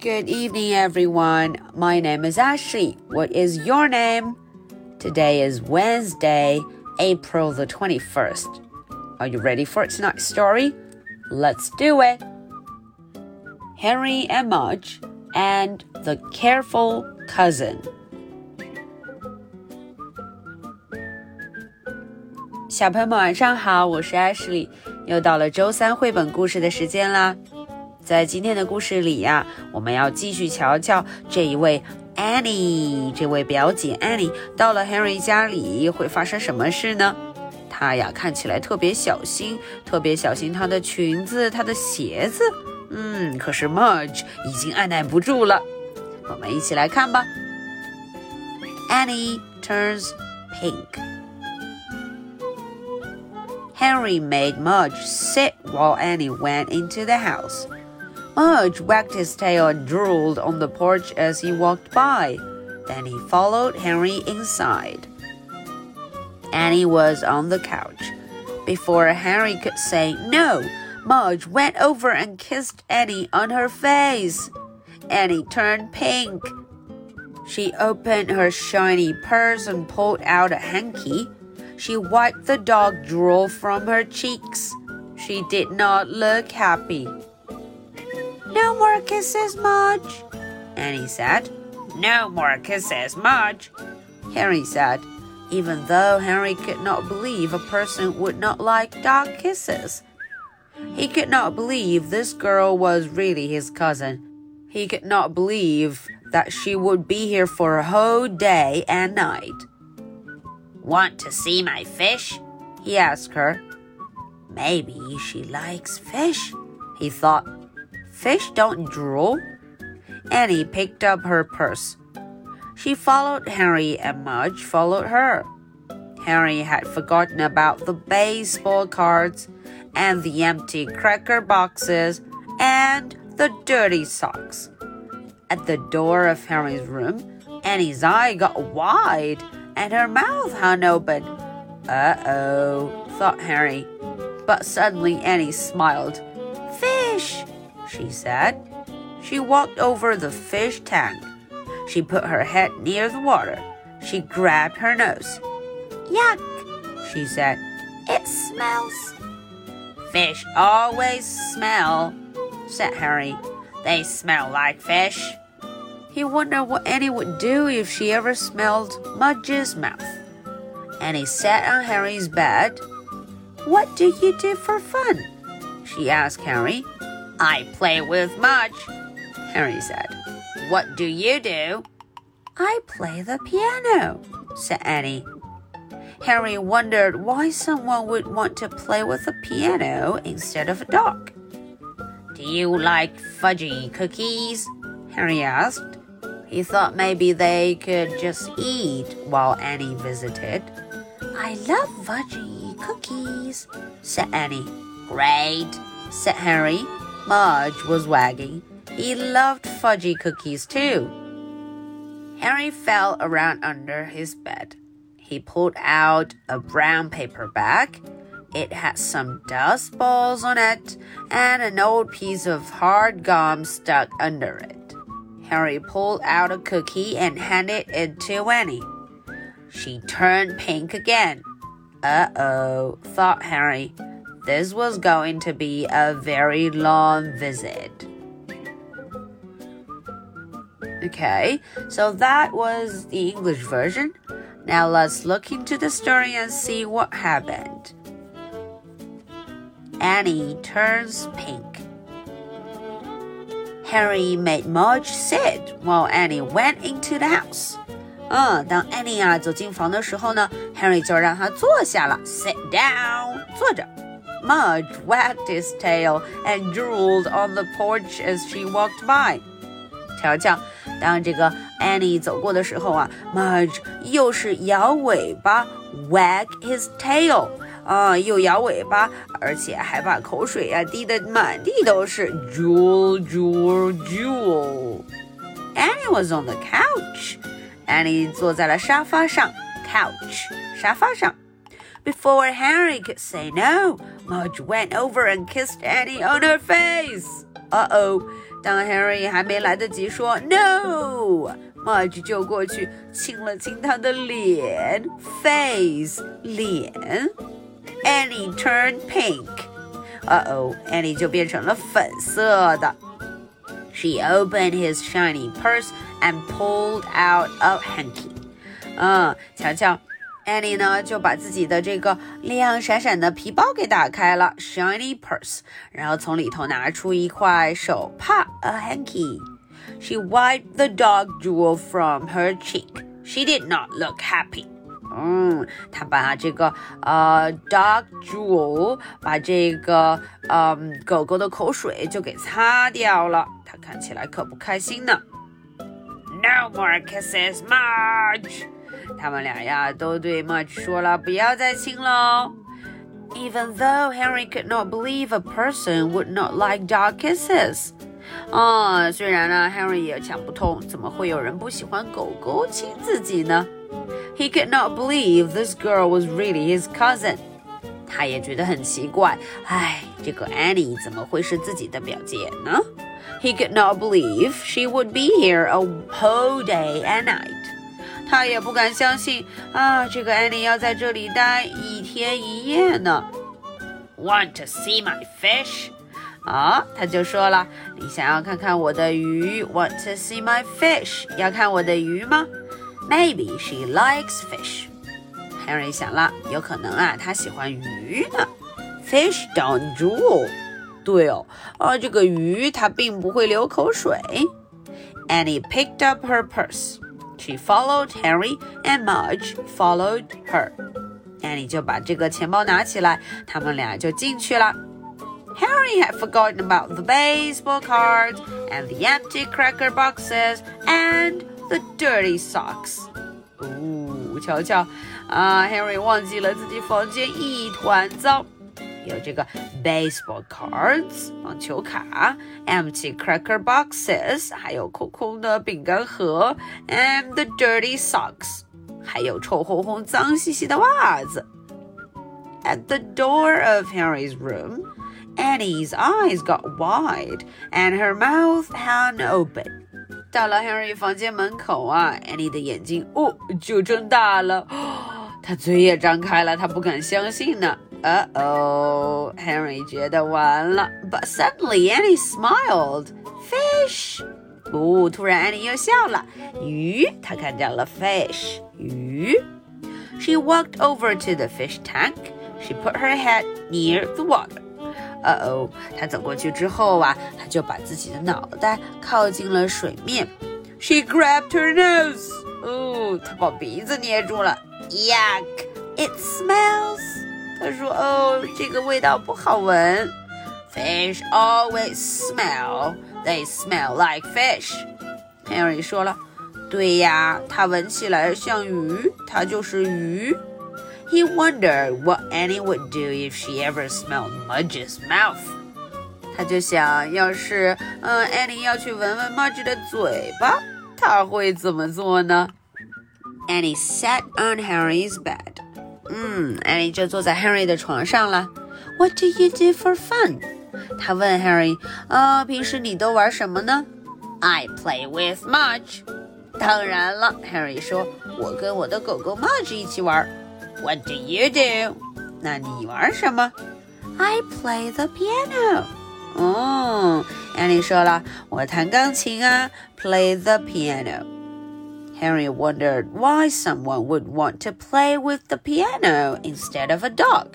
Good evening, everyone. My name is Ashley. What is your name? Today is Wednesday, April the 21st. Are you ready for tonight's story? Let's do it. Henry and Mudge and the Careful Cousin. 小朋友们晚上好，我是 Ashley，又到了周三绘本故事的时间啦。在今天的故事里呀、啊，我们要继续瞧瞧这一位 Annie，这位表姐 Annie 到了 Henry 家里会发生什么事呢？她呀看起来特别小心，特别小心她的裙子、她的鞋子。嗯，可是 Mudge 已经按耐不住了。我们一起来看吧。Annie turns pink. Henry made Mudge sit while Annie went into the house. Mudge wagged his tail and drooled on the porch as he walked by. Then he followed Henry inside. Annie was on the couch. Before Henry could say no, Mudge went over and kissed Annie on her face. Annie turned pink. She opened her shiny purse and pulled out a hanky. She wiped the dog drool from her cheeks. She did not look happy. No more kisses, Mudge, Annie said. No more kisses, Mudge, Henry said, even though Henry could not believe a person would not like dog kisses. He could not believe this girl was really his cousin. He could not believe that she would be here for a whole day and night. Want to see my fish? he asked her. Maybe she likes fish, he thought. Fish don't drool. Annie picked up her purse. She followed Henry and Mudge followed her. Henry had forgotten about the baseball cards and the empty cracker boxes and the dirty socks. At the door of Henry's room, Annie's eye got wide and her mouth hung open. Uh oh, thought Henry. But suddenly Annie smiled. She said. She walked over the fish tank. She put her head near the water. She grabbed her nose. Yuck, she said. It smells. Fish always smell, said Harry. They smell like fish. He wondered what Annie would do if she ever smelled Mudge's mouth. Annie sat on Harry's bed. What do you do for fun? She asked Harry. I play with Mudge, Harry said. What do you do? I play the piano, said Annie. Harry wondered why someone would want to play with a piano instead of a dog. Do you like fudgy cookies? Harry asked. He thought maybe they could just eat while Annie visited. I love fudgy cookies, said Annie. Great, said Harry. Mudge was wagging. He loved fudgy cookies too. Harry fell around under his bed. He pulled out a brown paper bag. It had some dust balls on it and an old piece of hard gum stuck under it. Harry pulled out a cookie and handed it to Annie. She turned pink again. Uh oh, thought Harry this was going to be a very long visit. Okay, so that was the English version. Now let's look into the story and see what happened. Annie turns pink. Harry made Mudge sit while Annie went into the house. Uh, 嗯，当 Annie 啊走进房的时候呢，Harry 就让她坐下了，sit down，坐着。Mudge wagged his tail and drooled on the porch as she walked by. 瞧瞧，当这个 Annie 走过的时候啊，Mudge 又是摇尾巴，wag his tail 啊，又摇尾巴，而且还把口水啊滴得满地都是，drool drool drool。Annie was on the couch. Annie 坐在了沙发上，couch 沙发上。Before Henry could say no, Mudge went over and kissed Annie on her face. Uh oh! 当 Harry 还没来得及说 No，Mudge 就过去亲了亲他的脸，face 脸。Annie turned pink. Uh oh, Annie 就变成了粉色的。She opened his shiny purse and pulled out a hanky. 嗯，瞧瞧 ，Annie 呢就把自己的这个亮闪闪的皮包给打开了，shiny purse，然后从里头拿出一块手帕，a hanky. She wiped the dog drool from her cheek. She did not look happy. 嗯，她把这个呃 dog drool 把这个嗯狗狗的口水就给擦掉了，她看起来可不开心呢。No more kisses, Marge。他们俩呀都对 Marge 说了不要再亲喽。Even though Henry could not believe a person would not like dog kisses。啊，虽然呢 Henry 也想不通，怎么会有人不喜欢狗狗亲自己呢？he could not believe this girl was really his cousin. 他也觉得很奇怪，哎，这个 Annie 怎么会是自己的表姐呢？He could not believe she would be here a whole day and night. 他也不敢相信啊，这个 Annie 要在这里待一天一夜呢。Want to see my fish？啊，他就说了，你想要看看我的鱼？Want to see my fish？要看我的鱼吗？Maybe she likes fish. Harry 想了，有可能啊，他喜欢鱼呢。Fish don't drool. 对哦，啊，这个鱼它并不会流口水。Annie picked up her purse. She followed Harry, and Marge followed her. Annie 就把这个钱包拿起来，他们俩就进去了。Harry had forgotten about the baseball cards and the empty cracker boxes and the dirty socks。哦，瞧瞧啊，Harry 忘记了自己房间一团糟， 有这个 baseball cards 网球卡，empty cracker boxes 还有空空的饼干盒，and the dirty socks 还有臭烘烘、脏兮兮的袜子。At the door of Harry's room, Annie's eyes got wide and her mouth hung open. 到了 Henry 房间门口啊，Annie 的眼睛哦就睁大了，他嘴也张开了，他不敢相信呢。 Uh oh，Henry 觉得完了。But suddenly Annie smiled. Fish. 哦，突然 Annie 又笑了。鱼，她看见了 fish 鱼。She walked over to the fish tank. She put her head near the water. 呃哦，他走过去之后啊，他就把自己的脑袋靠近了水面。She grabbed her nose。哦，她把鼻子捏住了。Yuck! It smells。 他说：“哦，这个味道不好闻。”Fish always smell. They smell like fish. Henry 说了：“对呀，它闻起来像鱼，它就是鱼。” He wondered what Annie would do if she ever smelled Mudge's mouth. 他就想要是嗯，Annie 要去闻闻 Mudge 的嘴巴，他会怎么做呢？Annie sat on Harry's bed. 嗯艾丽就坐在 Harry 的床上了。What do you do for fun? 他问 Harry，啊，平时你都玩什么呢？I play with Mudge. 当然了，Harry 说，我跟我的狗狗 Mudge 一起玩。what do you do? 那你玩什么？I play the piano. 哦艾丽说了，我弹钢琴啊，play the piano. Henry wondered why someone would want to play with the piano instead of a dog.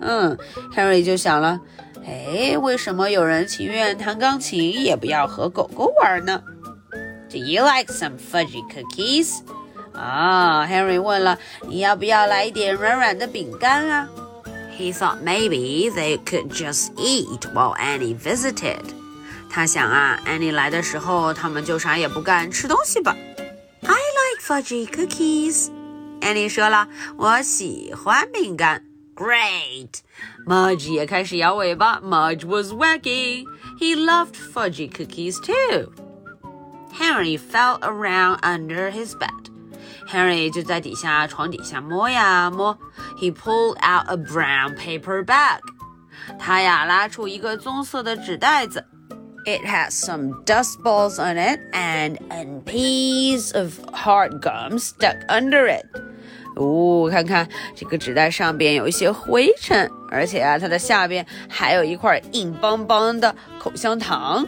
嗯，Henry 就想了，哎，为什么有人情愿弹钢琴，也不要和狗狗玩呢？Do you like some fudgy cookies? 啊，Henry 问了，你要不要来一点软软的饼干啊？He thought maybe they could just eat while Annie visited。他想啊，Annie 来的时候，他们就啥也不干，吃东西吧。 I like fudgy cookies。Annie 说了，我喜欢饼干。Great。Mudge 也开始摇尾巴。Mudge was wagging. He loved fudgy cookies too. Henry fell around under his bed. Henry 就在底下床底下摸呀摸。He pulled out a brown paper bag. 他呀拉出一个棕色的纸袋子。 It has some dust balls on it and a piece of hard gum stuck under it. 哦，看看这个纸袋上边有一些灰尘，而且啊，它的下边还有一块硬邦邦的口香糖。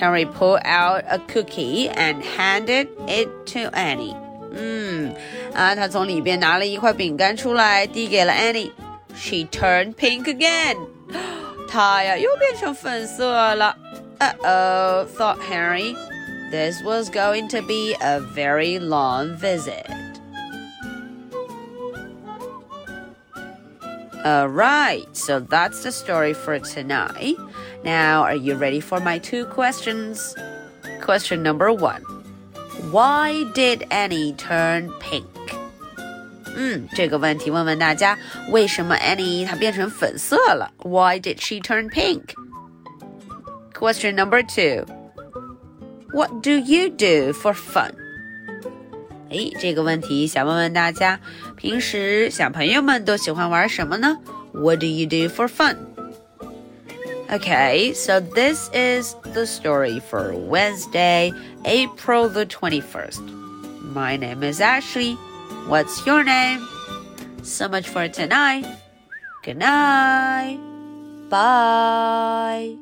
Harry pulled out a cookie and handed it to Annie. 嗯，啊，他从里边拿了一块饼干出来，递给了 Annie。She turned pink again. 她呀，又变成粉色了。 Uh oh, thought Harry. This was going to be a very long visit. Alright, so that's the story for tonight. Now, are you ready for my two questions? Question number one Why did Annie turn pink? 嗯，这个问题问问大家，为什么 Annie 她变成粉色了？Why did she turn pink? Question number two. What do you do for fun? 哎，这个问题想问问大家，平时小朋友们都喜欢玩什么呢？What do you do for fun? Okay, so this is the story for Wednesday, April the 21st. My name is Ashley. What's your name? So much for tonight. Good night. Bye.